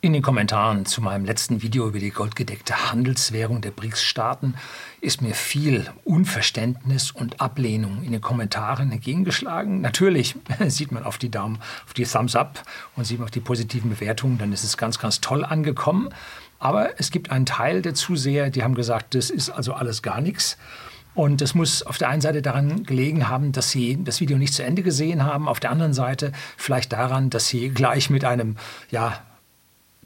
In den Kommentaren zu meinem letzten Video über die goldgedeckte Handelswährung der BRICS-Staaten ist mir viel Unverständnis und Ablehnung in den Kommentaren entgegengeschlagen. Natürlich sieht man auf die Daumen, auf die Thumbs Up und sieht man auf die positiven Bewertungen, dann ist es ganz, ganz toll angekommen. Aber es gibt einen Teil der Zuseher, die haben gesagt, das ist also alles gar nichts. Und es muss auf der einen Seite daran gelegen haben, dass sie das Video nicht zu Ende gesehen haben, auf der anderen Seite vielleicht daran, dass sie gleich mit einem ja,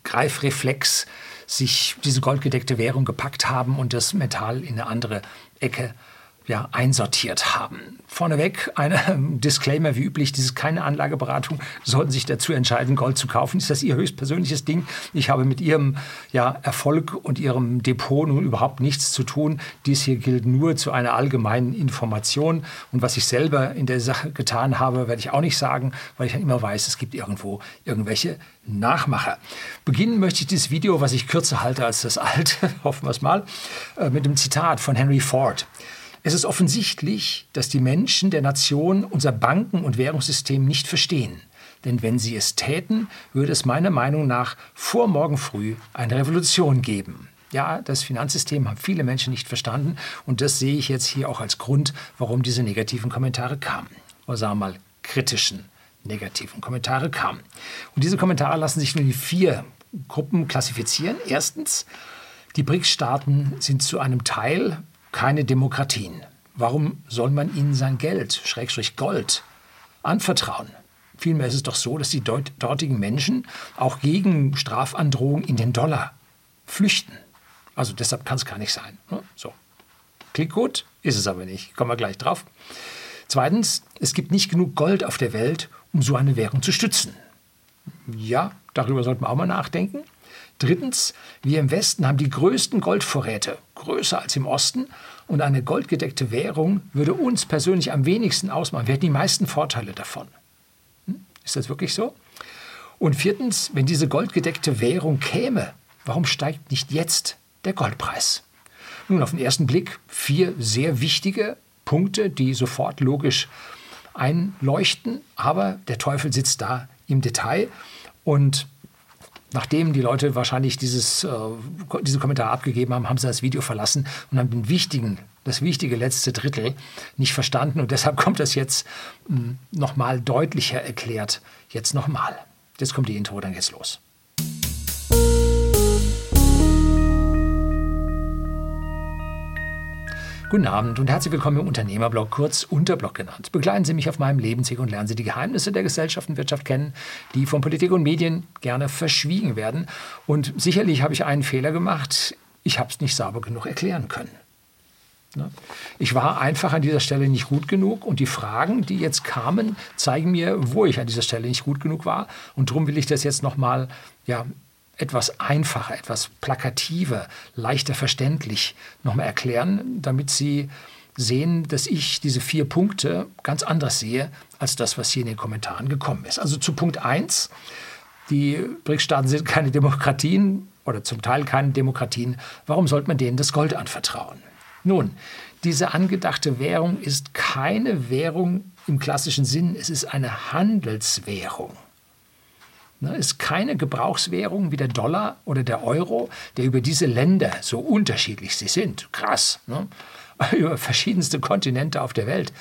Greifreflex sich diese goldgedeckte Währung gepackt haben und das Metall in eine andere Ecke ja, einsortiert haben. Vorneweg ein Disclaimer wie üblich, dies ist keine Anlageberatung. Sollten sich dazu entscheiden, Gold zu kaufen, ist das Ihr höchstpersönliches Ding. Ich habe mit Ihrem ja, Erfolg und Ihrem Depot nun überhaupt nichts zu tun. Dies hier gilt nur zu einer allgemeinen Information. Und was ich selber in der Sache getan habe, werde ich auch nicht sagen, weil ich dann immer weiß, es gibt irgendwo irgendwelche Nachmacher. Beginnen möchte ich dieses Video, was ich kürzer halte als das alte, hoffen wir es mal, äh, mit dem Zitat von Henry Ford. Es ist offensichtlich, dass die Menschen der Nation unser Banken- und Währungssystem nicht verstehen. Denn wenn sie es täten, würde es meiner Meinung nach vor morgen früh eine Revolution geben. Ja, das Finanzsystem haben viele Menschen nicht verstanden und das sehe ich jetzt hier auch als Grund, warum diese negativen Kommentare kamen. Oder sagen wir mal kritischen negativen Kommentare kamen. Und diese Kommentare lassen sich in vier Gruppen klassifizieren. Erstens, die BRICS-Staaten sind zu einem Teil keine Demokratien. Warum soll man ihnen sein Geld, Schrägstrich Gold, anvertrauen? Vielmehr ist es doch so, dass die dortigen Menschen auch gegen Strafandrohung in den Dollar flüchten. Also deshalb kann es gar nicht sein. Ne? So. Klingt gut, ist es aber nicht. Kommen wir gleich drauf. Zweitens, es gibt nicht genug Gold auf der Welt, um so eine Währung zu stützen. Ja, darüber sollten wir auch mal nachdenken. Drittens, wir im Westen haben die größten Goldvorräte, größer als im Osten, und eine goldgedeckte Währung würde uns persönlich am wenigsten ausmachen. Wir hätten die meisten Vorteile davon. Hm? Ist das wirklich so? Und viertens, wenn diese goldgedeckte Währung käme, warum steigt nicht jetzt der Goldpreis? Nun, auf den ersten Blick vier sehr wichtige Punkte, die sofort logisch einleuchten, aber der Teufel sitzt da im Detail und Nachdem die Leute wahrscheinlich dieses, äh, diese Kommentare abgegeben haben, haben sie das Video verlassen und haben den wichtigen, das wichtige letzte Drittel nicht verstanden. Und deshalb kommt das jetzt hm, nochmal deutlicher erklärt. Jetzt nochmal. Jetzt kommt die Intro, dann geht's los. Guten Abend und herzlich willkommen im Unternehmerblog, kurz Unterblog genannt. Begleiten Sie mich auf meinem Lebensweg und lernen Sie die Geheimnisse der Gesellschaft und Wirtschaft kennen, die von Politik und Medien gerne verschwiegen werden. Und sicherlich habe ich einen Fehler gemacht. Ich habe es nicht sauber genug erklären können. Ne? Ich war einfach an dieser Stelle nicht gut genug und die Fragen, die jetzt kamen, zeigen mir, wo ich an dieser Stelle nicht gut genug war. Und darum will ich das jetzt nochmal ja, etwas einfacher, etwas plakativer, leichter verständlich nochmal erklären, damit Sie sehen, dass ich diese vier Punkte ganz anders sehe als das, was hier in den Kommentaren gekommen ist. Also zu Punkt 1, die BRICS-Staaten sind keine Demokratien oder zum Teil keine Demokratien. Warum sollte man denen das Gold anvertrauen? Nun, diese angedachte Währung ist keine Währung im klassischen Sinn, es ist eine Handelswährung. Ne, ist keine Gebrauchswährung wie der Dollar oder der Euro, der über diese Länder, so unterschiedlich sie sind, krass, ne, über verschiedenste Kontinente auf der Welt,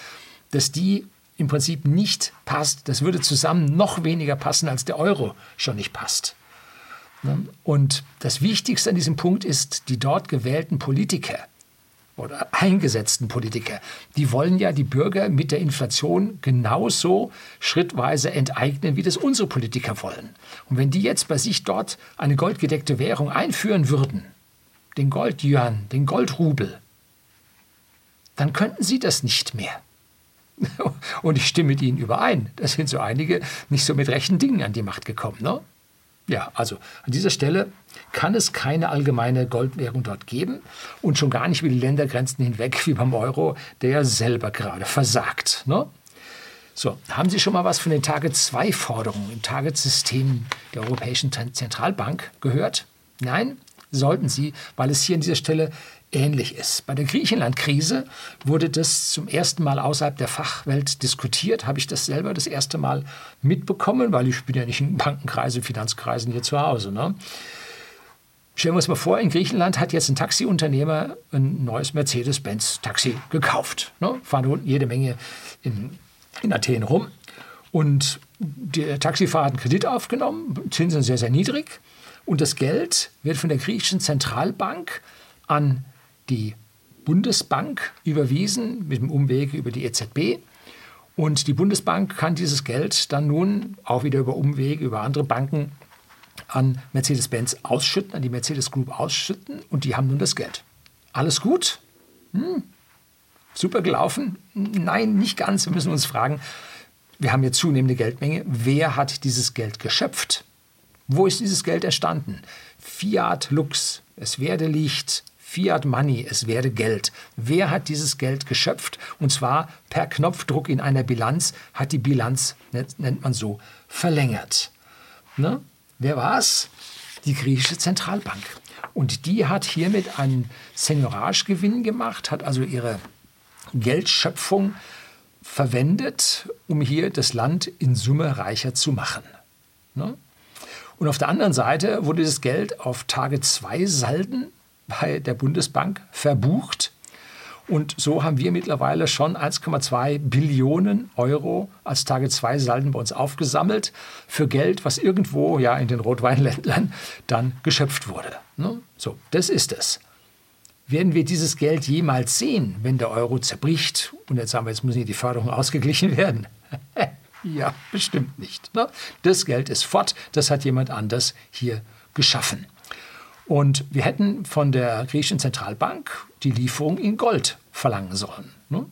dass die im Prinzip nicht passt. Das würde zusammen noch weniger passen, als der Euro schon nicht passt. Ne, und das Wichtigste an diesem Punkt ist, die dort gewählten Politiker oder eingesetzten Politiker, die wollen ja die Bürger mit der Inflation genauso schrittweise enteignen, wie das unsere Politiker wollen. Und wenn die jetzt bei sich dort eine goldgedeckte Währung einführen würden, den Goldjuan, den Goldrubel, dann könnten sie das nicht mehr. Und ich stimme mit Ihnen überein. Da sind so einige nicht so mit rechten Dingen an die Macht gekommen. Ne? Ja, also an dieser Stelle kann es keine allgemeine Goldwährung dort geben und schon gar nicht über die Ländergrenzen hinweg wie beim Euro, der ja selber gerade versagt. Ne? So, haben Sie schon mal was von den Target-2-Forderungen im Target-System der Europäischen Zentralbank gehört? Nein? sollten Sie, weil es hier an dieser Stelle ähnlich ist. Bei der Griechenland-Krise wurde das zum ersten Mal außerhalb der Fachwelt diskutiert. Habe ich das selber das erste Mal mitbekommen, weil ich bin ja nicht in Bankenkreisen, Finanzkreisen hier zu Hause. Ne? Stellen wir uns mal vor, in Griechenland hat jetzt ein Taxiunternehmer ein neues Mercedes-Benz-Taxi gekauft. Ne? Fahren jede Menge in, in Athen rum. Und der Taxifahrer hat einen Kredit aufgenommen, Zinsen sehr, sehr niedrig. Und das Geld wird von der griechischen Zentralbank an die Bundesbank überwiesen, mit dem Umweg über die EZB. Und die Bundesbank kann dieses Geld dann nun auch wieder über Umwege, über andere Banken an Mercedes-Benz ausschütten, an die Mercedes Group ausschütten und die haben nun das Geld. Alles gut? Hm. Super gelaufen? Nein, nicht ganz. Wir müssen uns fragen, wir haben hier zunehmende Geldmenge. Wer hat dieses Geld geschöpft? Wo ist dieses Geld entstanden? Fiat Lux, es werde Licht, Fiat Money, es werde Geld. Wer hat dieses Geld geschöpft? Und zwar per Knopfdruck in einer Bilanz hat die Bilanz, nennt man so, verlängert. Ne? Wer war es? Die griechische Zentralbank. Und die hat hiermit einen Senioragegewinn gemacht, hat also ihre Geldschöpfung verwendet, um hier das Land in Summe reicher zu machen. Ne? Und auf der anderen Seite wurde das Geld auf Tage 2 Salden bei der Bundesbank verbucht. Und so haben wir mittlerweile schon 1,2 Billionen Euro als Tage 2 Salden bei uns aufgesammelt für Geld, was irgendwo ja in den Rotweinländern dann geschöpft wurde. Ne? So, das ist es. Werden wir dieses Geld jemals sehen, wenn der Euro zerbricht? Und jetzt sagen wir, jetzt müssen die Förderungen ausgeglichen werden. ja, bestimmt nicht. Ne? Das Geld ist fort, das hat jemand anders hier geschaffen. Und wir hätten von der griechischen Zentralbank die Lieferung in Gold verlangen sollen. Ne?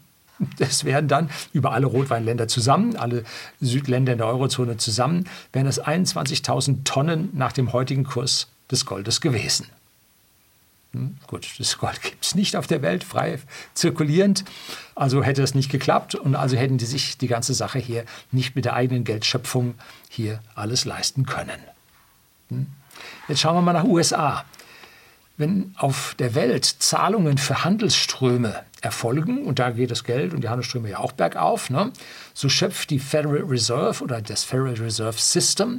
Das wären dann über alle Rotweinländer zusammen, alle Südländer in der Eurozone zusammen, wären es 21.000 Tonnen nach dem heutigen Kurs des Goldes gewesen. Hm, gut, das Gold gibt es nicht auf der Welt frei zirkulierend, also hätte es nicht geklappt und also hätten die sich die ganze Sache hier nicht mit der eigenen Geldschöpfung hier alles leisten können. Hm? Jetzt schauen wir mal nach USA. Wenn auf der Welt Zahlungen für Handelsströme erfolgen, und da geht das Geld und die Handelsströme ja auch bergauf, ne, so schöpft die Federal Reserve oder das Federal Reserve System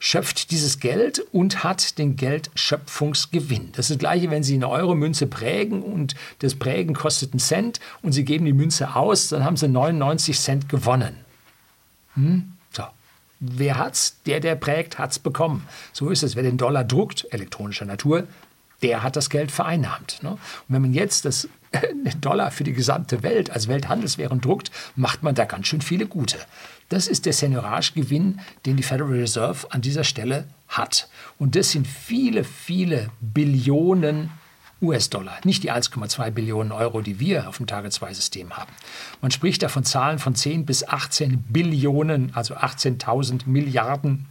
schöpft dieses Geld und hat den Geldschöpfungsgewinn. Das ist das gleiche, wenn Sie eine Euro-Münze prägen und das Prägen kostet einen Cent und Sie geben die Münze aus, dann haben Sie 99 Cent gewonnen. Hm? Wer hat's? Der, der prägt, hat's bekommen. So ist es. Wer den Dollar druckt, elektronischer Natur, der hat das Geld vereinnahmt. Ne? Und wenn man jetzt das Dollar für die gesamte Welt als Welthandelswährung druckt, macht man da ganz schön viele gute. Das ist der Seigneurage-Gewinn, den die Federal Reserve an dieser Stelle hat. Und das sind viele, viele Billionen US-Dollar, nicht die 1,2 Billionen Euro, die wir auf dem Tage-2-System haben. Man spricht da von Zahlen von 10 bis 18 Billionen, also 18.000 Milliarden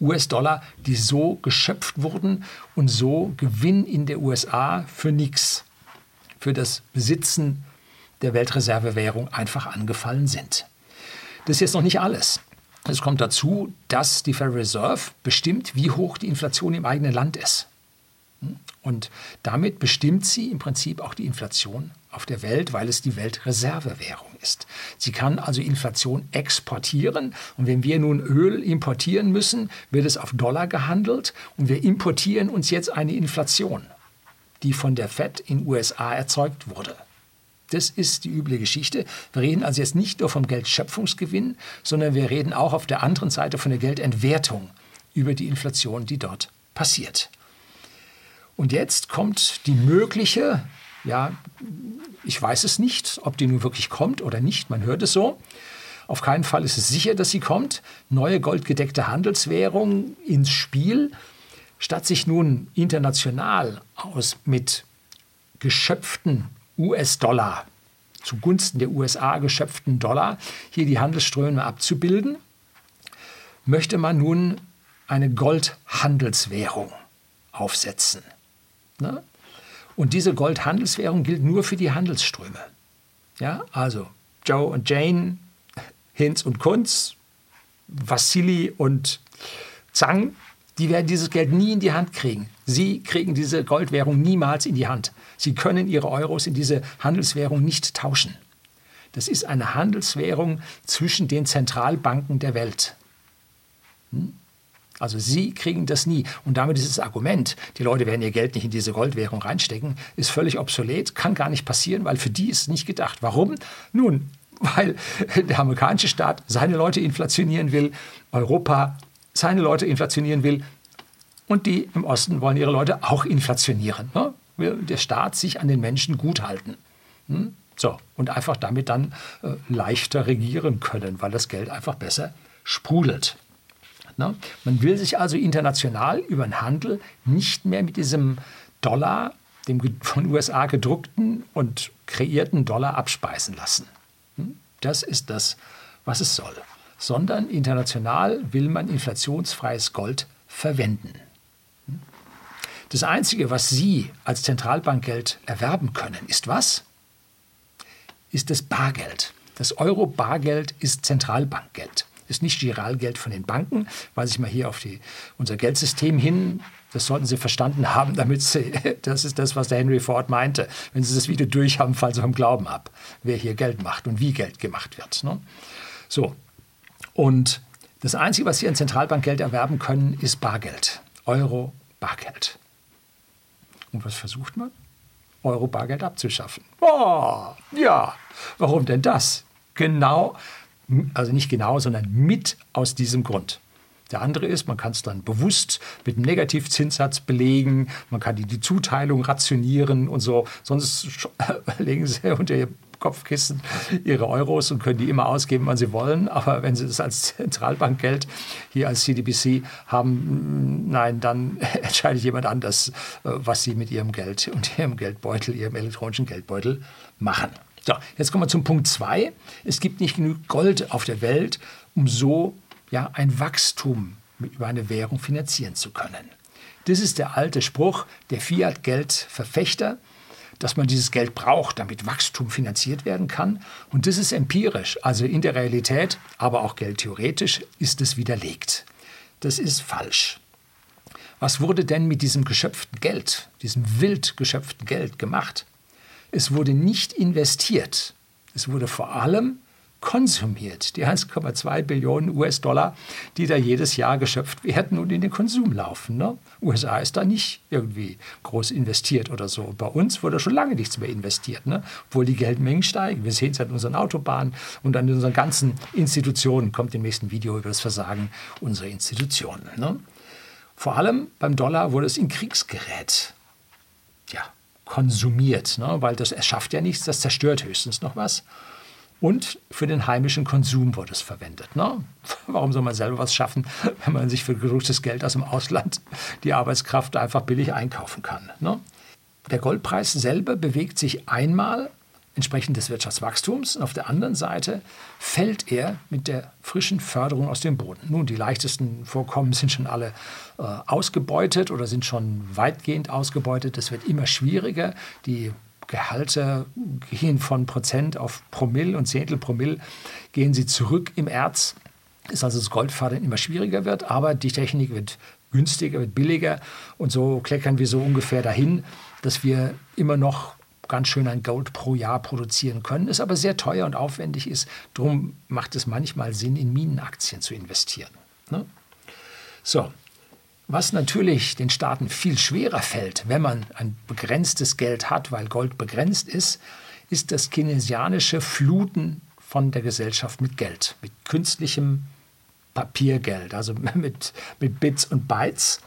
US-Dollar, die so geschöpft wurden und so Gewinn in der USA für nichts, für das Besitzen der Weltreservewährung einfach angefallen sind. Das ist jetzt noch nicht alles. Es kommt dazu, dass die Federal Reserve bestimmt, wie hoch die Inflation im eigenen Land ist. Und damit bestimmt sie im Prinzip auch die Inflation auf der Welt, weil es die Weltreservewährung ist. Sie kann also Inflation exportieren. Und wenn wir nun Öl importieren müssen, wird es auf Dollar gehandelt. Und wir importieren uns jetzt eine Inflation, die von der Fed in USA erzeugt wurde. Das ist die üble Geschichte. Wir reden also jetzt nicht nur vom Geldschöpfungsgewinn, sondern wir reden auch auf der anderen Seite von der Geldentwertung über die Inflation, die dort passiert. Und jetzt kommt die mögliche, ja, ich weiß es nicht, ob die nun wirklich kommt oder nicht, man hört es so. Auf keinen Fall ist es sicher, dass sie kommt. Neue goldgedeckte Handelswährung ins Spiel. Statt sich nun international aus mit geschöpften US-Dollar zugunsten der USA geschöpften Dollar hier die Handelsströme abzubilden, möchte man nun eine Goldhandelswährung aufsetzen. Ne? Und diese Goldhandelswährung gilt nur für die Handelsströme. Ja, also Joe und Jane, Hinz und Kunz, Vassili und Zhang Die werden dieses Geld nie in die Hand kriegen. Sie kriegen diese Goldwährung niemals in die Hand. Sie können ihre Euros in diese Handelswährung nicht tauschen. Das ist eine Handelswährung zwischen den Zentralbanken der Welt. Hm? Also Sie kriegen das nie. Und damit ist das Argument, die Leute werden ihr Geld nicht in diese Goldwährung reinstecken, ist völlig obsolet, kann gar nicht passieren, weil für die ist es nicht gedacht. Warum? Nun, weil der amerikanische Staat seine Leute inflationieren will, Europa seine Leute inflationieren will und die im Osten wollen ihre Leute auch inflationieren. Ne? Will der Staat sich an den Menschen gut halten. Hm? So, und einfach damit dann äh, leichter regieren können, weil das Geld einfach besser sprudelt. Ne? Man will sich also international über den Handel nicht mehr mit diesem Dollar, dem von USA gedruckten und kreierten Dollar abspeisen lassen. Hm? Das ist das, was es soll. Sondern international will man inflationsfreies Gold verwenden. Hm? Das Einzige, was Sie als Zentralbankgeld erwerben können, ist was? Ist das Bargeld. Das Euro-Bargeld ist Zentralbankgeld ist nicht Giralgeld von den Banken, weise ich mal hier auf die, unser Geldsystem hin. Das sollten Sie verstanden haben, damit Sie, das ist das, was der Henry Ford meinte. Wenn Sie das Video durch haben, fallen Sie vom Glauben ab, wer hier Geld macht und wie Geld gemacht wird. Ne? So, und das Einzige, was Sie an Zentralbankgeld erwerben können, ist Bargeld. Euro, Bargeld. Und was versucht man? Euro Bargeld abzuschaffen. Oh, ja, warum denn das? Genau also nicht genau, sondern mit aus diesem Grund. Der andere ist, man kann es dann bewusst mit einem Negativzinssatz belegen, man kann die, die Zuteilung rationieren und so. Sonst legen Sie unter Ihr Kopfkissen Ihre Euros und können die immer ausgeben, wann Sie wollen. Aber wenn Sie das als Zentralbankgeld hier als CDBC haben, nein, dann entscheidet jemand anders, äh, was Sie mit Ihrem Geld und Ihrem Geldbeutel, Ihrem elektronischen Geldbeutel machen. So, jetzt kommen wir zum Punkt 2. Es gibt nicht genug Gold auf der Welt, um so ja, ein Wachstum über eine Währung finanzieren zu können. Das ist der alte Spruch der Fiat-Geld-Verfechter, dass man dieses Geld braucht, damit Wachstum finanziert werden kann. Und das ist empirisch, also in der Realität, aber auch geldtheoretisch, ist es widerlegt. Das ist falsch. Was wurde denn mit diesem geschöpften Geld, diesem wild geschöpften Geld gemacht? Es wurde nicht investiert. Es wurde vor allem konsumiert. Die 1,2 Billionen US-Dollar, die da jedes Jahr geschöpft werden und in den Konsum laufen. Ne? USA ist da nicht irgendwie groß investiert oder so. Bei uns wurde schon lange nichts mehr investiert, ne? obwohl die Geldmengen steigen. Wir sehen es an unseren Autobahnen und an unseren ganzen Institutionen. Kommt im nächsten Video über das Versagen unserer Institutionen. Ne? Vor allem beim Dollar wurde es in Kriegsgerät. Konsumiert, ne? weil das erschafft ja nichts, das zerstört höchstens noch was. Und für den heimischen Konsum wurde es verwendet. Ne? Warum soll man selber was schaffen, wenn man sich für gedrucktes Geld aus dem Ausland die Arbeitskraft einfach billig einkaufen kann? Ne? Der Goldpreis selber bewegt sich einmal entsprechend des Wirtschaftswachstums. Und auf der anderen Seite fällt er mit der frischen Förderung aus dem Boden. Nun, die leichtesten Vorkommen sind schon alle äh, ausgebeutet oder sind schon weitgehend ausgebeutet. Es wird immer schwieriger. Die Gehalte gehen von Prozent auf Promille und Zehntel Promille gehen sie zurück im Erz. Ist also das Goldfördern immer schwieriger wird, aber die Technik wird günstiger, wird billiger und so kleckern wir so ungefähr dahin, dass wir immer noch ganz schön ein Gold pro Jahr produzieren können, es aber sehr teuer und aufwendig ist. Darum macht es manchmal Sinn, in Minenaktien zu investieren. Ne? So, was natürlich den Staaten viel schwerer fällt, wenn man ein begrenztes Geld hat, weil Gold begrenzt ist, ist das keynesianische Fluten von der Gesellschaft mit Geld, mit künstlichem Papiergeld, also mit, mit Bits und Bytes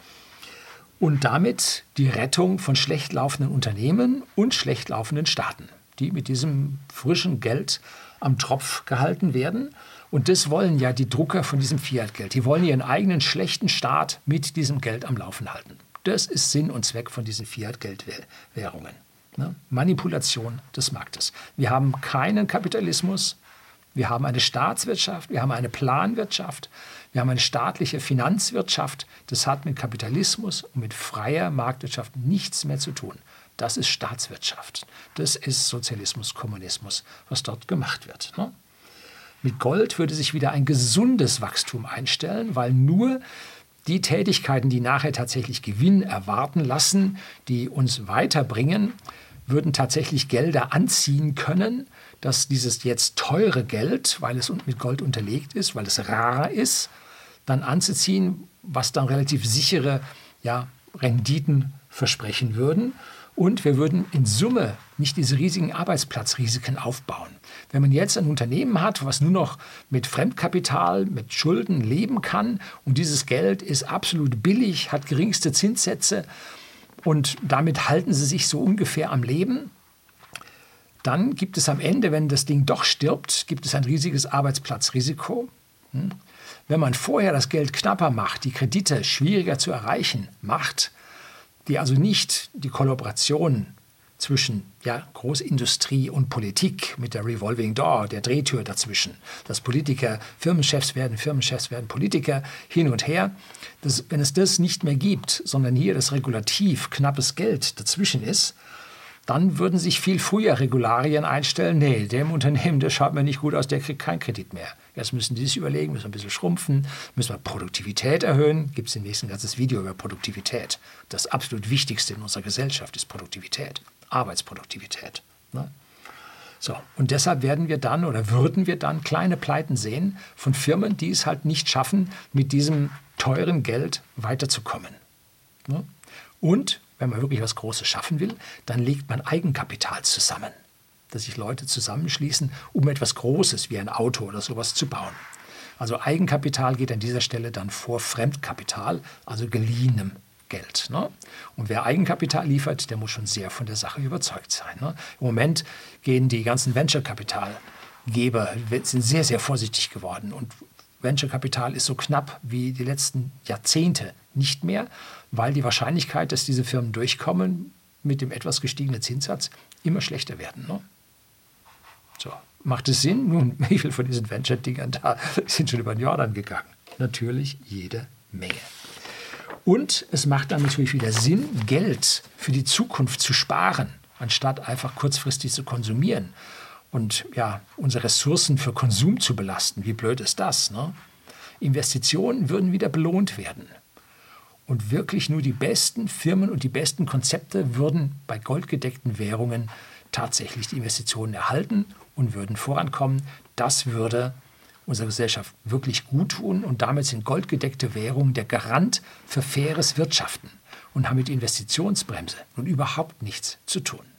und damit die Rettung von schlecht laufenden Unternehmen und schlecht laufenden Staaten, die mit diesem frischen Geld am Tropf gehalten werden. Und das wollen ja die Drucker von diesem Fiat-Geld. Die wollen ihren eigenen schlechten Staat mit diesem Geld am Laufen halten. Das ist Sinn und Zweck von diesen Fiat-Geldwährungen. Ne? Manipulation des Marktes. Wir haben keinen Kapitalismus, wir haben eine Staatswirtschaft, wir haben eine Planwirtschaft, wir haben eine staatliche Finanzwirtschaft. Das hat mit Kapitalismus und mit freier Marktwirtschaft nichts mehr zu tun. Das ist Staatswirtschaft. Das ist Sozialismus, Kommunismus, was dort gemacht wird. Ne? Mit Gold würde sich wieder ein gesundes Wachstum einstellen, weil nur die Tätigkeiten, die nachher tatsächlich Gewinn erwarten lassen, die uns weiterbringen, würden tatsächlich Gelder anziehen können, dass dieses jetzt teure Geld, weil es mit Gold unterlegt ist, weil es rar ist, dann anzuziehen, was dann relativ sichere ja, Renditen versprechen würden. Und wir würden in Summe nicht diese riesigen Arbeitsplatzrisiken aufbauen. Wenn man jetzt ein Unternehmen hat, was nur noch mit Fremdkapital, mit Schulden leben kann und dieses Geld ist absolut billig, hat geringste Zinssätze und damit halten sie sich so ungefähr am Leben, dann gibt es am Ende, wenn das Ding doch stirbt, gibt es ein riesiges Arbeitsplatzrisiko. Hm? Wenn man vorher das Geld knapper macht, die Kredite schwieriger zu erreichen macht, die also nicht die Kollaboration zwischen ja, Großindustrie und Politik mit der Revolving Door, der Drehtür dazwischen, dass Politiker Firmenchefs werden, Firmenchefs werden Politiker, hin und her. Das, wenn es das nicht mehr gibt, sondern hier das Regulativ knappes Geld dazwischen ist, dann würden sich viel früher Regularien einstellen. Nee, dem Unternehmen, das schaut mir nicht gut aus, der kriegt keinen Kredit mehr. Jetzt müssen die sich überlegen, müssen wir ein bisschen schrumpfen, müssen wir Produktivität erhöhen. Gibt es demnächst ein ganzes Video über Produktivität. Das absolut Wichtigste in unserer Gesellschaft ist Produktivität, Arbeitsproduktivität. Ne? So, und deshalb werden wir dann oder würden wir dann kleine Pleiten sehen von Firmen, die es halt nicht schaffen, mit diesem teuren Geld weiterzukommen. Ne? Und wenn man wirklich was Großes schaffen will, dann legt man Eigenkapital zusammen. Dass sich Leute zusammenschließen, um etwas Großes wie ein Auto oder sowas zu bauen. Also Eigenkapital geht an dieser Stelle dann vor Fremdkapital, also geliehenem Geld. Ne? Und wer Eigenkapital liefert, der muss schon sehr von der Sache überzeugt sein. Ne? Im Moment gehen die ganzen Venture-Kapitalgeber sind sehr, sehr vorsichtig geworden und Venture-Kapital ist so knapp wie die letzten Jahrzehnte nicht mehr, weil die Wahrscheinlichkeit, dass diese Firmen durchkommen mit dem etwas gestiegenen Zinssatz, immer schlechter werden. Ne? So, macht es Sinn? Nun, wie viele von diesen Venture-Dingern da sind schon über den Jordan gegangen? Natürlich jede Menge. Und es macht dann natürlich wieder Sinn, Geld für die Zukunft zu sparen, anstatt einfach kurzfristig zu konsumieren und ja, unsere Ressourcen für Konsum zu belasten. Wie blöd ist das? Ne? Investitionen würden wieder belohnt werden. Und wirklich nur die besten Firmen und die besten Konzepte würden bei goldgedeckten Währungen tatsächlich die Investitionen erhalten und würden vorankommen. Das würde unserer Gesellschaft wirklich gut tun und damit sind goldgedeckte Währungen der Garant für faires Wirtschaften und haben mit Investitionsbremse nun überhaupt nichts zu tun.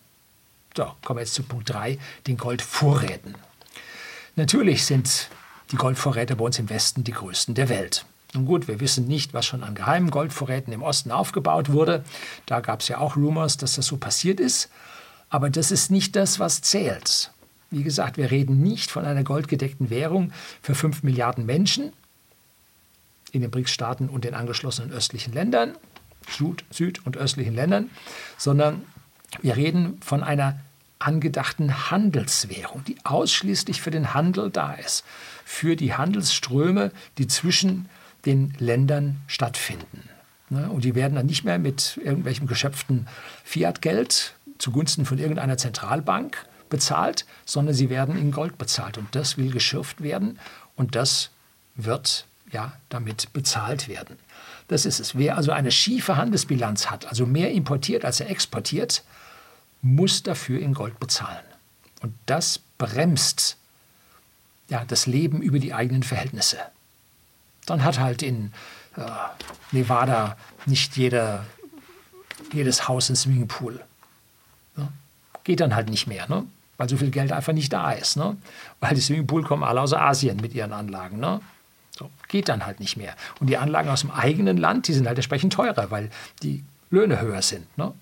So, kommen wir jetzt zu Punkt 3, den Goldvorräten. Natürlich sind die Goldvorräte bei uns im Westen die größten der Welt. Nun gut, wir wissen nicht, was schon an geheimen Goldvorräten im Osten aufgebaut wurde. Da gab es ja auch Rumors, dass das so passiert ist. Aber das ist nicht das, was zählt. Wie gesagt, wir reden nicht von einer goldgedeckten Währung für 5 Milliarden Menschen in den BRICS-Staaten und den angeschlossenen östlichen Ländern, Süd-, Süd und östlichen Ländern, sondern wir reden von einer angedachten Handelswährung, die ausschließlich für den Handel da ist, für die Handelsströme, die zwischen den Ländern stattfinden. Ne? Und die werden dann nicht mehr mit irgendwelchem geschöpften Fiat-Geld zugunsten von irgendeiner Zentralbank bezahlt, sondern sie werden in Gold bezahlt. Und das will geschürft werden und das wird ja damit bezahlt werden. Das ist es. Wer also eine schiefe Handelsbilanz hat, also mehr importiert als er exportiert, muss dafür in Gold bezahlen. Und das bremst ja, das Leben über die eigenen Verhältnisse. Dann hat halt in äh, Nevada nicht jeder, jedes Haus einen Swimmingpool. Ne? Geht dann halt nicht mehr, ne? weil so viel Geld einfach nicht da ist. Ne? Weil die Swimmingpool kommen alle aus Asien mit ihren Anlagen. Ne? So, geht dann halt nicht mehr. Und die Anlagen aus dem eigenen Land, die sind halt entsprechend teurer, weil die Löhne höher sind. Ne?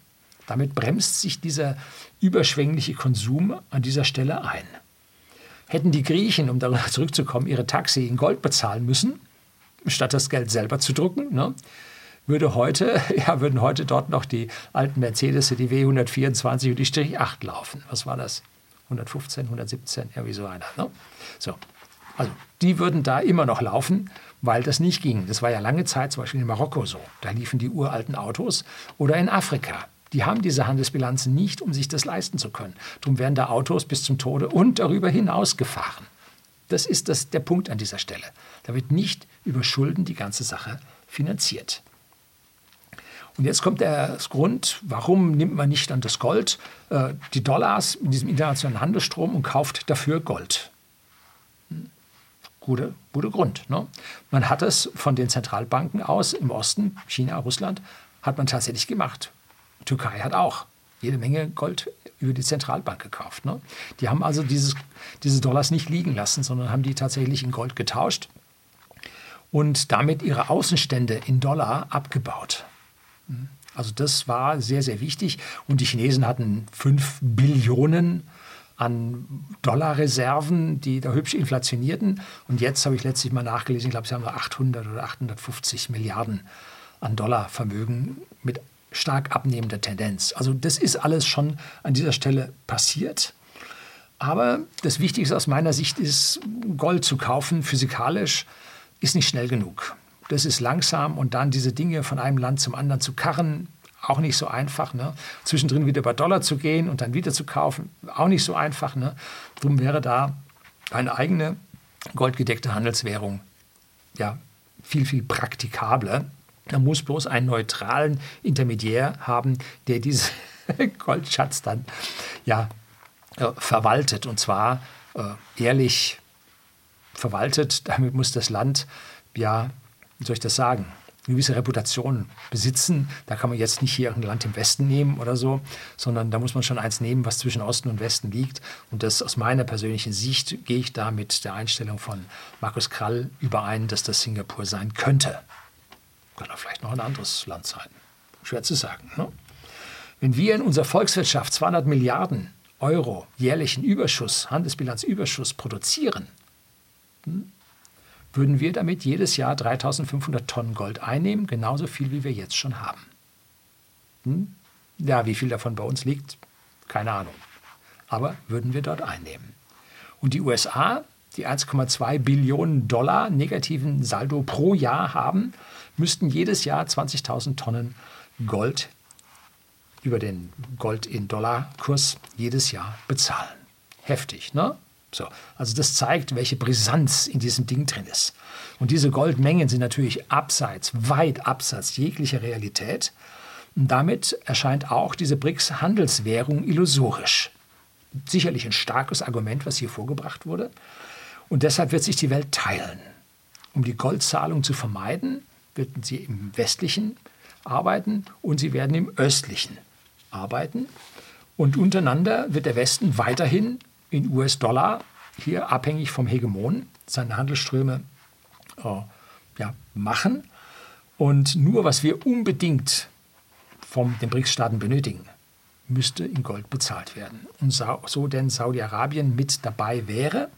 Damit bremst sich dieser überschwängliche Konsum an dieser Stelle ein. Hätten die Griechen, um darauf zurückzukommen, ihre Taxi in Gold bezahlen müssen, statt das Geld selber zu drucken, ne, würde heute, ja, würden heute dort noch die alten Mercedes, die W124 und die Strich 8 laufen. Was war das? 115, 117, irgendwie so einer. Ne? So. Also die würden da immer noch laufen, weil das nicht ging. Das war ja lange Zeit zum Beispiel in Marokko so. Da liefen die uralten Autos. Oder in Afrika. Die haben diese Handelsbilanzen nicht, um sich das leisten zu können. Darum werden da Autos bis zum Tode und darüber hinaus gefahren. Das ist das, der Punkt an dieser Stelle. Da wird nicht über Schulden die ganze Sache finanziert. Und jetzt kommt der Grund, warum nimmt man nicht dann das Gold, äh, die Dollars in diesem internationalen Handelsstrom und kauft dafür Gold? Hm. Guter gute Grund. Ne? Man hat es von den Zentralbanken aus im Osten, China, Russland, hat man tatsächlich gemacht. Türkei hat auch jede Menge Gold über die Zentralbank gekauft. Ne? Die haben also dieses, diese Dollars nicht liegen lassen, sondern haben die tatsächlich in Gold getauscht und damit ihre Außenstände in Dollar abgebaut. Also das war sehr, sehr wichtig. Und die Chinesen hatten 5 Billionen an Dollarreserven, die da hübsch inflationierten. Und jetzt habe ich letztlich mal nachgelesen, ich glaube, sie haben 800 oder 850 Milliarden an Dollarvermögen mit stark abnehmender Tendenz. Also das ist alles schon an dieser Stelle passiert. Aber das Wichtigste aus meiner Sicht ist, Gold zu kaufen, physikalisch, ist nicht schnell genug. Das ist langsam und dann diese Dinge von einem Land zum anderen zu karren, auch nicht so einfach. Ne? Zwischendrin wieder über Dollar zu gehen und dann wieder zu kaufen, auch nicht so einfach. Ne? Darum wäre da eine eigene goldgedeckte Handelswährung ja, viel, viel praktikabler. Man muss bloß einen neutralen Intermediär haben, der diesen Goldschatz dann ja, äh, verwaltet. Und zwar äh, ehrlich verwaltet. Damit muss das Land ja wie soll ich das sagen, eine gewisse Reputation besitzen. Da kann man jetzt nicht hier ein Land im Westen nehmen oder so, sondern da muss man schon eins nehmen, was zwischen Osten und Westen liegt. Und das aus meiner persönlichen Sicht gehe ich da mit der Einstellung von Markus Krall überein, dass das Singapur sein könnte. Kann auch vielleicht noch ein anderes Land sein. Schwer zu sagen. Ne? Wenn wir in unserer Volkswirtschaft 200 Milliarden Euro jährlichen Überschuss, Handelsbilanzüberschuss produzieren, hm, würden wir damit jedes Jahr 3500 Tonnen Gold einnehmen, genauso viel wie wir jetzt schon haben. Hm? Ja, wie viel davon bei uns liegt, keine Ahnung. Aber würden wir dort einnehmen. Und die USA, die 1,2 Billionen Dollar negativen Saldo pro Jahr haben, müssten jedes Jahr 20.000 Tonnen Gold über den Gold in Dollar Kurs jedes Jahr bezahlen. Heftig, ne? So, also das zeigt, welche Brisanz in diesem Ding drin ist. Und diese Goldmengen sind natürlich abseits, weit abseits jeglicher Realität. Und damit erscheint auch diese BRICS-Handelswährung illusorisch. Sicherlich ein starkes Argument, was hier vorgebracht wurde. Und deshalb wird sich die Welt teilen. Um die Goldzahlung zu vermeiden, werden sie im westlichen arbeiten und sie werden im östlichen arbeiten. Und untereinander wird der Westen weiterhin in US-Dollar, hier abhängig vom Hegemon, seine Handelsströme äh, ja, machen. Und nur was wir unbedingt von den BRICS-Staaten benötigen, müsste in Gold bezahlt werden. Und so denn Saudi-Arabien mit dabei wäre,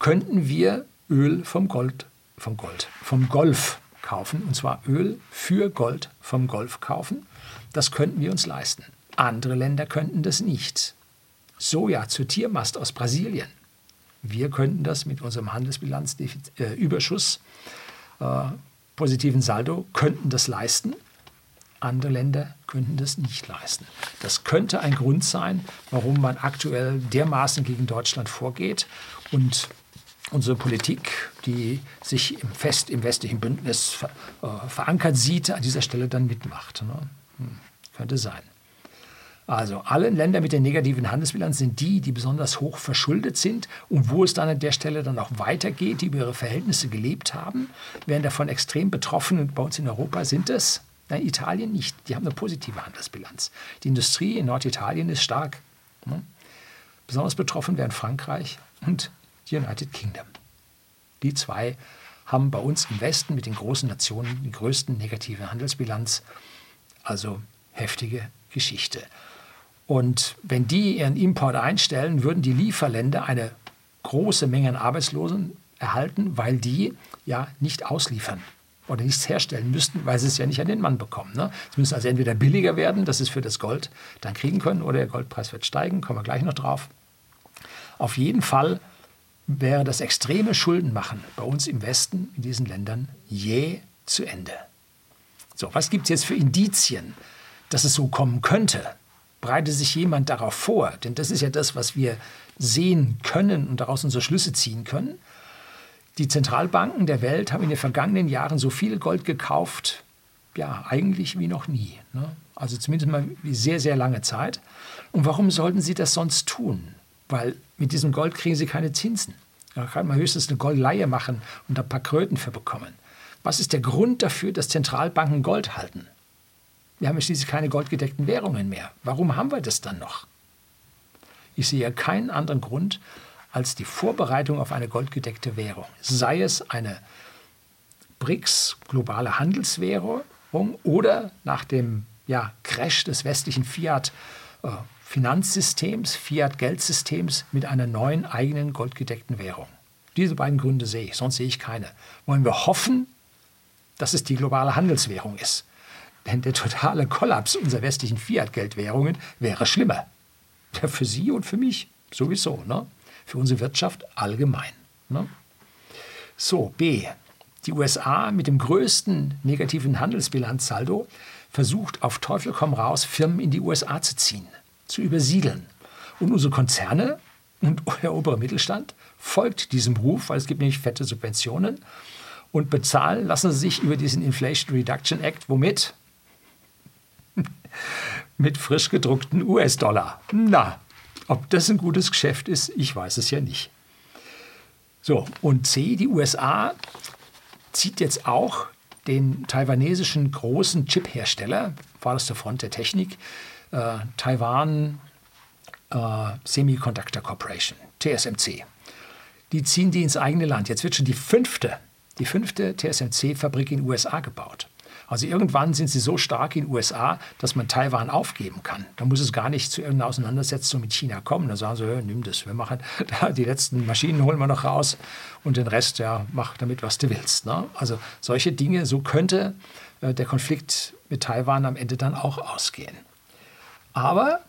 könnten wir Öl vom Gold, vom Gold, vom Golf kaufen. Und zwar Öl für Gold vom Golf kaufen. Das könnten wir uns leisten. Andere Länder könnten das nicht. Soja zur Tiermast aus Brasilien. Wir könnten das mit unserem Handelsbilanzüberschuss, äh, äh, positiven Saldo, könnten das leisten. Andere Länder könnten das nicht leisten. Das könnte ein Grund sein, warum man aktuell dermaßen gegen Deutschland vorgeht und unsere Politik, die sich im fest im westlichen Bündnis ver, äh, verankert sieht, an dieser Stelle dann mitmacht. Ne? Hm, könnte sein. Also alle Länder mit der negativen Handelsbilanz sind die, die besonders hoch verschuldet sind und wo es dann an der Stelle dann auch weitergeht, die über ihre Verhältnisse gelebt haben, werden davon extrem betroffen und bei uns in Europa sind es Nein, Italien nicht. Die haben eine positive Handelsbilanz. Die Industrie in Norditalien ist stark. Ne? Besonders betroffen werden Frankreich und United Kingdom. Die zwei haben bei uns im Westen mit den großen Nationen die größten negative Handelsbilanz. Also heftige Geschichte. Und wenn die ihren Import einstellen, würden die Lieferländer eine große Menge an Arbeitslosen erhalten, weil die ja nicht ausliefern oder nichts herstellen müssten, weil sie es ja nicht an den Mann bekommen. Ne? Es müsste also entweder billiger werden, dass sie es für das Gold dann kriegen können, oder der Goldpreis wird steigen, kommen wir gleich noch drauf. Auf jeden Fall wäre das extreme Schuldenmachen bei uns im Westen, in diesen Ländern, je zu Ende. So, was gibt es jetzt für Indizien, dass es so kommen könnte? bereitet sich jemand darauf vor? Denn das ist ja das, was wir sehen können und daraus unsere Schlüsse ziehen können. Die Zentralbanken der Welt haben in den vergangenen Jahren so viel Gold gekauft, ja, eigentlich wie noch nie. Ne? Also zumindest mal wie sehr, sehr lange Zeit. Und warum sollten sie das sonst tun? Weil mit diesem Gold kriegen sie keine Zinsen. Da kann man höchstens eine Goldleihe machen und ein paar Kröten für bekommen. Was ist der Grund dafür, dass Zentralbanken Gold halten? Wir haben schließlich keine goldgedeckten Währungen mehr. Warum haben wir das dann noch? Ich sehe keinen anderen Grund als die Vorbereitung auf eine goldgedeckte Währung. Sei es eine BRICS globale Handelswährung oder nach dem ja, Crash des westlichen Fiat äh, Finanzsystems, Fiat-Geldsystems mit einer neuen eigenen goldgedeckten Währung. Diese beiden Gründe sehe ich, sonst sehe ich keine. Wollen wir hoffen, dass es die globale Handelswährung ist? Denn der totale Kollaps unserer westlichen Fiat-Geldwährungen wäre schlimmer. Ja, für Sie und für mich sowieso, ne? für unsere Wirtschaft allgemein. Ne? So, B. Die USA mit dem größten negativen Handelsbilanzsaldo versucht auf Teufel komm raus, Firmen in die USA zu ziehen zu übersiedeln. Und unsere Konzerne und der obere Mittelstand folgt diesem Ruf, weil es gibt nämlich fette Subventionen und bezahlen lassen sie sich über diesen Inflation Reduction Act, womit? Mit frisch gedruckten US-Dollar. Na, ob das ein gutes Geschäft ist, ich weiß es ja nicht. So, und C, die USA zieht jetzt auch den taiwanesischen großen Chip-Hersteller, vorderste Front der Technik, äh, Taiwan äh, Semiconductor Corporation, TSMC. Die ziehen die ins eigene Land. Jetzt wird schon die fünfte, die fünfte TSMC-Fabrik in den USA gebaut. Also irgendwann sind sie so stark in den USA, dass man Taiwan aufgeben kann. Da muss es gar nicht zu irgendeiner Auseinandersetzung mit China kommen. Da sagen sie, ja, nimm das, wir machen die letzten Maschinen holen wir noch raus und den Rest, ja, mach damit, was du willst. Ne? Also solche Dinge, so könnte äh, der Konflikt mit Taiwan am Ende dann auch ausgehen. Aber,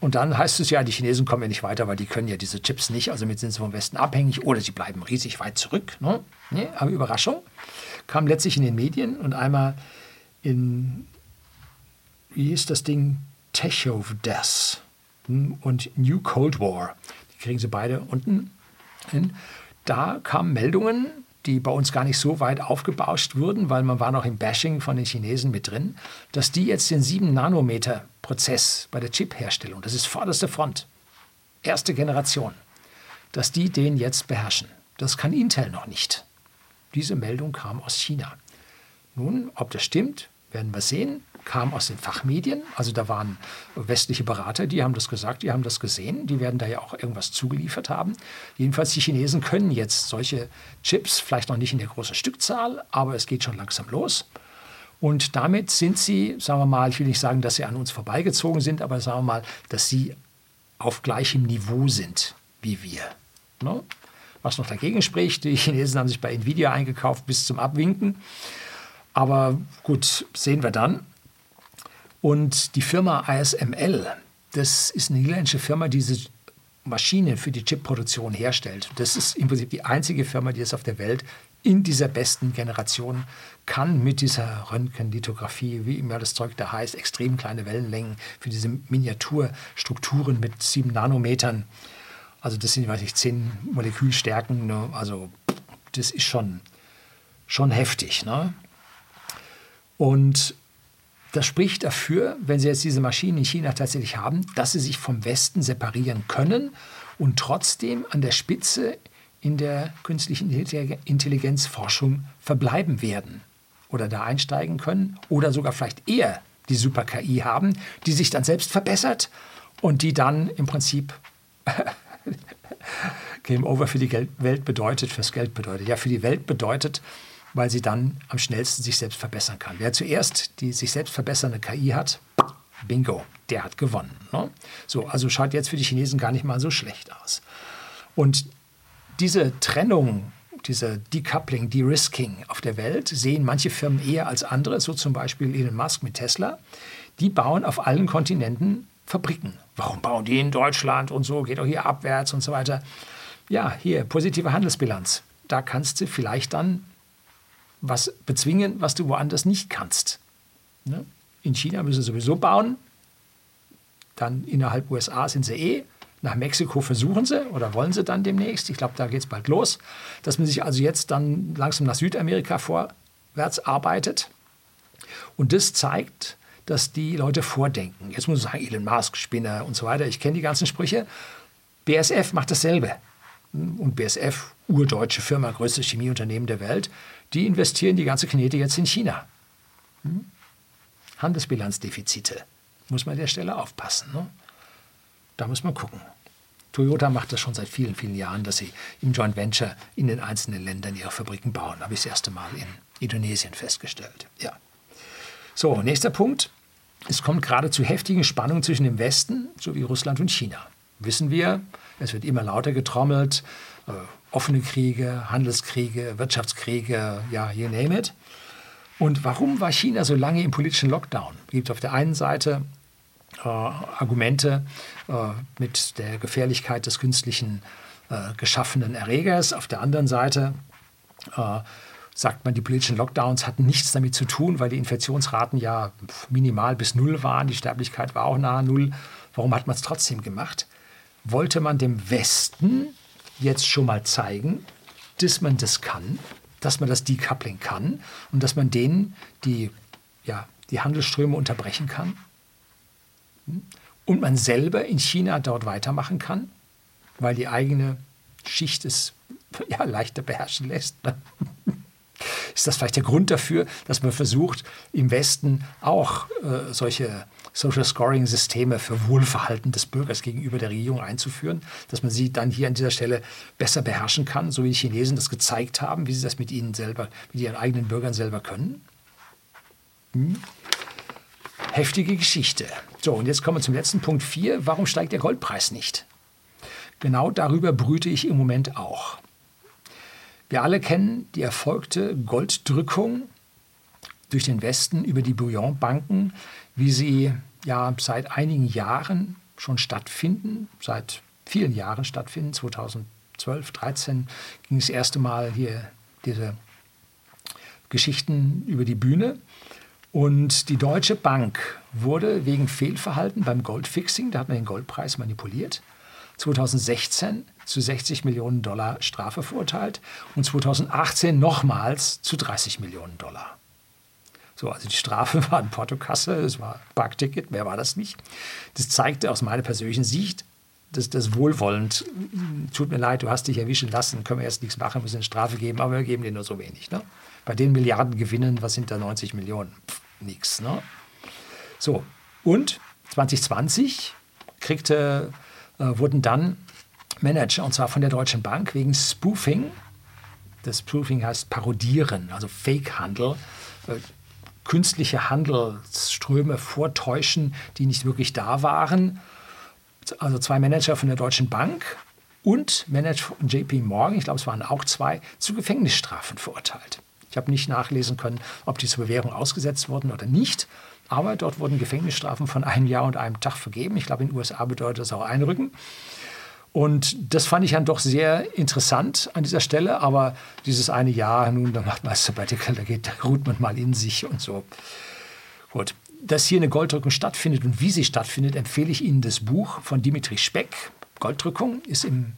und dann heißt es ja, die Chinesen kommen ja nicht weiter, weil die können ja diese Chips nicht, also mit sind sie vom Westen abhängig oder sie bleiben riesig weit zurück. Ne? Nee, aber Überraschung kam letztlich in den Medien und einmal in, wie hieß das Ding, Tech of Death hm, und New Cold War. Die kriegen sie beide unten hin. Da kamen Meldungen, die bei uns gar nicht so weit aufgebauscht wurden, weil man war noch im Bashing von den Chinesen mit drin, dass die jetzt den 7-Nanometer-Prozess bei der Chip-Herstellung, das ist vorderste Front, erste Generation, dass die den jetzt beherrschen. Das kann Intel noch nicht. Diese Meldung kam aus China. Nun, ob das stimmt, werden wir sehen kam aus den Fachmedien. Also da waren westliche Berater, die haben das gesagt, die haben das gesehen, die werden da ja auch irgendwas zugeliefert haben. Jedenfalls die Chinesen können jetzt solche Chips, vielleicht noch nicht in der großen Stückzahl, aber es geht schon langsam los. Und damit sind sie, sagen wir mal, ich will nicht sagen, dass sie an uns vorbeigezogen sind, aber sagen wir mal, dass sie auf gleichem Niveau sind wie wir. Ne? Was noch dagegen spricht, die Chinesen haben sich bei Nvidia eingekauft bis zum Abwinken. Aber gut, sehen wir dann. Und die Firma ASML, das ist eine niederländische Firma, die diese Maschinen für die Chipproduktion herstellt. Das ist im Prinzip die einzige Firma, die es auf der Welt in dieser besten Generation kann mit dieser Röntgenlithografie, wie immer das Zeug da heißt, extrem kleine Wellenlängen für diese Miniaturstrukturen mit sieben Nanometern. Also das sind, weiß ich, zehn Molekülstärken. Ne? Also das ist schon, schon heftig. Ne? Und das spricht dafür, wenn Sie jetzt diese Maschinen in China tatsächlich haben, dass sie sich vom Westen separieren können und trotzdem an der Spitze in der künstlichen Intelligenzforschung verbleiben werden oder da einsteigen können oder sogar vielleicht eher die Super-KI haben, die sich dann selbst verbessert und die dann im Prinzip Game Over für die Welt bedeutet, fürs Geld bedeutet. Ja, für die Welt bedeutet, weil sie dann am schnellsten sich selbst verbessern kann. Wer zuerst die sich selbst verbessernde KI hat, bingo, der hat gewonnen. Ne? So, also schaut jetzt für die Chinesen gar nicht mal so schlecht aus. Und diese Trennung, diese Decoupling, De-Risking auf der Welt sehen manche Firmen eher als andere, so zum Beispiel Elon Musk mit Tesla. Die bauen auf allen Kontinenten Fabriken. Warum bauen die in Deutschland und so? Geht doch hier abwärts und so weiter. Ja, hier, positive Handelsbilanz. Da kannst du vielleicht dann was bezwingen, was du woanders nicht kannst. Ne? In China müssen sie sowieso bauen, dann innerhalb USA sind sie eh Nach Mexiko versuchen sie oder wollen sie dann demnächst, ich glaube, da geht es bald los, dass man sich also jetzt dann langsam nach Südamerika vorwärts arbeitet. Und das zeigt, dass die Leute vordenken. Jetzt muss ich sagen, Elon Musk, Spinner und so weiter. Ich kenne die ganzen Sprüche. BSF macht dasselbe. Und BSF, urdeutsche Firma, größtes Chemieunternehmen der Welt, die investieren die ganze Knete jetzt in China. Hm? Handelsbilanzdefizite. Muss man an der Stelle aufpassen. Ne? Da muss man gucken. Toyota macht das schon seit vielen, vielen Jahren, dass sie im Joint Venture in den einzelnen Ländern ihre Fabriken bauen. Habe ich das erste Mal in Indonesien festgestellt. Ja. So, nächster Punkt. Es kommt gerade zu heftigen Spannungen zwischen dem Westen sowie Russland und China. Wissen wir, es wird immer lauter getrommelt. Äh, offene Kriege, Handelskriege, Wirtschaftskriege, ja, you name it. Und warum war China so lange im politischen Lockdown? Es gibt auf der einen Seite äh, Argumente äh, mit der Gefährlichkeit des künstlichen äh, geschaffenen Erregers. Auf der anderen Seite äh, sagt man, die politischen Lockdowns hatten nichts damit zu tun, weil die Infektionsraten ja minimal bis null waren, die Sterblichkeit war auch nahe null. Warum hat man es trotzdem gemacht? Wollte man dem Westen jetzt schon mal zeigen, dass man das kann, dass man das Decoupling kann und dass man denen die, ja, die Handelsströme unterbrechen kann? Und man selber in China dort weitermachen kann, weil die eigene Schicht es ja, leichter beherrschen lässt. Ist das vielleicht der Grund dafür, dass man versucht, im Westen auch äh, solche Social Scoring-Systeme für Wohlverhalten des Bürgers gegenüber der Regierung einzuführen, dass man sie dann hier an dieser Stelle besser beherrschen kann, so wie die Chinesen das gezeigt haben, wie sie das mit ihnen selber, mit ihren eigenen Bürgern selber können? Hm? Heftige Geschichte. So, und jetzt kommen wir zum letzten Punkt 4. Warum steigt der Goldpreis nicht? Genau darüber brüte ich im Moment auch. Wir alle kennen die erfolgte Golddrückung durch den Westen über die Bouillonbanken, wie sie ja seit einigen Jahren schon stattfinden, seit vielen Jahren stattfinden. 2012, 2013 ging das erste Mal hier diese Geschichten über die Bühne. Und die Deutsche Bank wurde wegen Fehlverhalten beim Goldfixing, da hat man den Goldpreis manipuliert, 2016 zu 60 Millionen Dollar Strafe verurteilt und 2018 nochmals zu 30 Millionen Dollar. So, also die Strafe war ein Portokasse, es war Parkticket, mehr war das nicht. Das zeigte aus meiner persönlichen Sicht, dass das wohlwollend, tut mir leid, du hast dich erwischen lassen, können wir jetzt nichts machen, müssen eine Strafe geben, aber wir geben dir nur so wenig. Ne? Bei den Milliarden Gewinnen, was sind da 90 Millionen? Nix. Ne? So, und 2020 kriegte äh, wurden dann Manager, und zwar von der Deutschen Bank, wegen Spoofing. Das Spoofing heißt Parodieren, also Fake-Handel. Äh, künstliche Handelsströme vortäuschen, die nicht wirklich da waren. Also zwei Manager von der Deutschen Bank und Manager von JP Morgan, ich glaube, es waren auch zwei, zu Gefängnisstrafen verurteilt. Ich habe nicht nachlesen können, ob die zur Bewährung ausgesetzt wurden oder nicht. Aber dort wurden Gefängnisstrafen von einem Jahr und einem Tag vergeben. Ich glaube, in den USA bedeutet das auch Einrücken. Und das fand ich dann doch sehr interessant an dieser Stelle. Aber dieses eine Jahr, nun, da macht man Sabbatical, da, geht, da ruht man mal in sich und so. Gut. Dass hier eine Golddrückung stattfindet und wie sie stattfindet, empfehle ich Ihnen das Buch von Dimitri Speck. Golddrückung ist im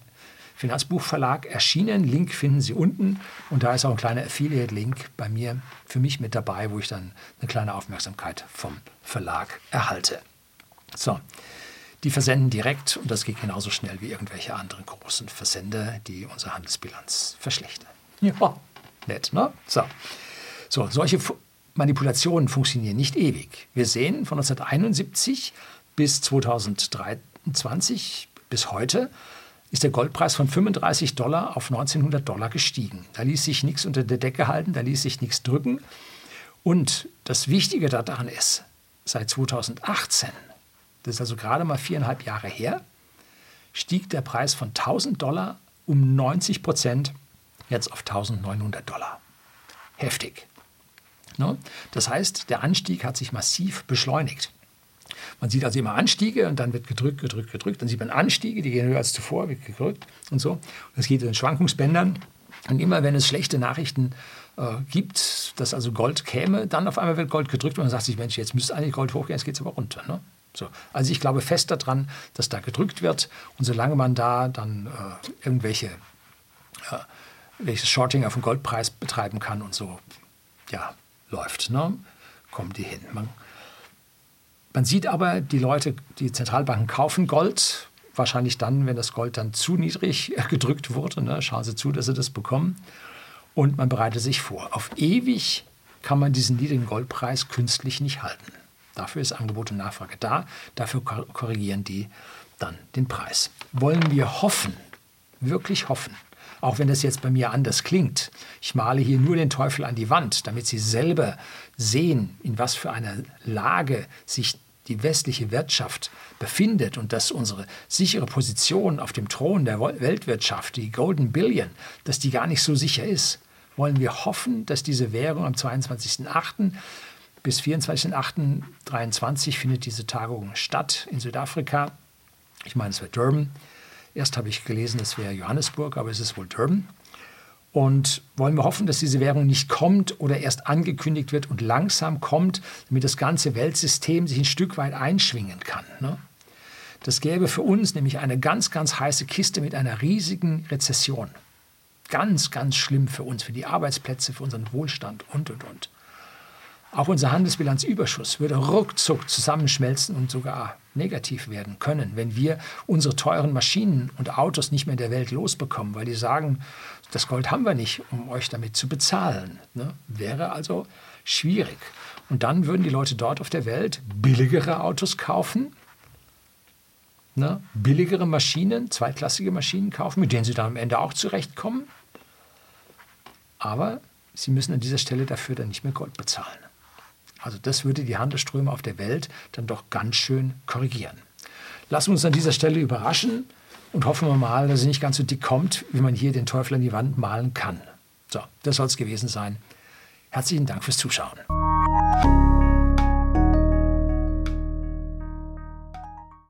Finanzbuchverlag erschienen. Link finden Sie unten. Und da ist auch ein kleiner Affiliate-Link bei mir für mich mit dabei, wo ich dann eine kleine Aufmerksamkeit vom Verlag erhalte. So, die versenden direkt und das geht genauso schnell wie irgendwelche anderen großen Versender, die unsere Handelsbilanz verschlechtern. Ja, nett, ne? So, so solche Manipulationen funktionieren nicht ewig. Wir sehen von 1971 bis 2023 bis heute ist der Goldpreis von 35 Dollar auf 1900 Dollar gestiegen. Da ließ sich nichts unter der Decke halten, da ließ sich nichts drücken. Und das Wichtige daran ist, seit 2018, das ist also gerade mal viereinhalb Jahre her, stieg der Preis von 1000 Dollar um 90 Prozent jetzt auf 1900 Dollar. Heftig. Ne? Das heißt, der Anstieg hat sich massiv beschleunigt. Man sieht also immer Anstiege und dann wird gedrückt, gedrückt, gedrückt. Dann sieht man Anstiege, die gehen höher als zuvor, wird gedrückt und so. Es geht in Schwankungsbändern. Und immer wenn es schlechte Nachrichten äh, gibt, dass also Gold käme, dann auf einmal wird Gold gedrückt und man sagt sich, Mensch, jetzt müsste eigentlich Gold hochgehen, jetzt geht es aber runter. Ne? So. Also ich glaube fest daran, dass da gedrückt wird und solange man da dann äh, irgendwelche äh, welches Shorting auf dem Goldpreis betreiben kann und so, ja, läuft, ne? kommen die hin. Man, man sieht aber, die Leute, die Zentralbanken kaufen Gold, wahrscheinlich dann, wenn das Gold dann zu niedrig gedrückt wurde. Ne? Schauen Sie zu, dass Sie das bekommen. Und man bereitet sich vor. Auf ewig kann man diesen niedrigen Goldpreis künstlich nicht halten. Dafür ist Angebot und Nachfrage da. Dafür korrigieren die dann den Preis. Wollen wir hoffen, wirklich hoffen, auch wenn das jetzt bei mir anders klingt. Ich male hier nur den Teufel an die Wand, damit Sie selber sehen, in was für einer Lage sich die westliche Wirtschaft befindet und dass unsere sichere Position auf dem Thron der Weltwirtschaft, die Golden Billion, dass die gar nicht so sicher ist, wollen wir hoffen, dass diese Währung am 22.08 bis 24.08.23 findet diese Tagung statt in Südafrika. Ich meine, es wird Durban. Erst habe ich gelesen, es wäre Johannesburg, aber es ist wohl Durban. Und wollen wir hoffen, dass diese Währung nicht kommt oder erst angekündigt wird und langsam kommt, damit das ganze Weltsystem sich ein Stück weit einschwingen kann. Ne? Das gäbe für uns nämlich eine ganz, ganz heiße Kiste mit einer riesigen Rezession. Ganz, ganz schlimm für uns, für die Arbeitsplätze, für unseren Wohlstand und, und, und. Auch unser Handelsbilanzüberschuss würde ruckzuck zusammenschmelzen und sogar negativ werden können, wenn wir unsere teuren Maschinen und Autos nicht mehr in der Welt losbekommen, weil die sagen, das Gold haben wir nicht, um euch damit zu bezahlen. Ne? Wäre also schwierig. Und dann würden die Leute dort auf der Welt billigere Autos kaufen, ne? billigere Maschinen, zweitklassige Maschinen kaufen, mit denen sie dann am Ende auch zurechtkommen. Aber sie müssen an dieser Stelle dafür dann nicht mehr Gold bezahlen. Also das würde die Handelsströme auf der Welt dann doch ganz schön korrigieren. Lassen wir uns an dieser Stelle überraschen und hoffen wir mal, dass es nicht ganz so dick kommt, wie man hier den Teufel an die Wand malen kann. So, das soll es gewesen sein. Herzlichen Dank fürs Zuschauen.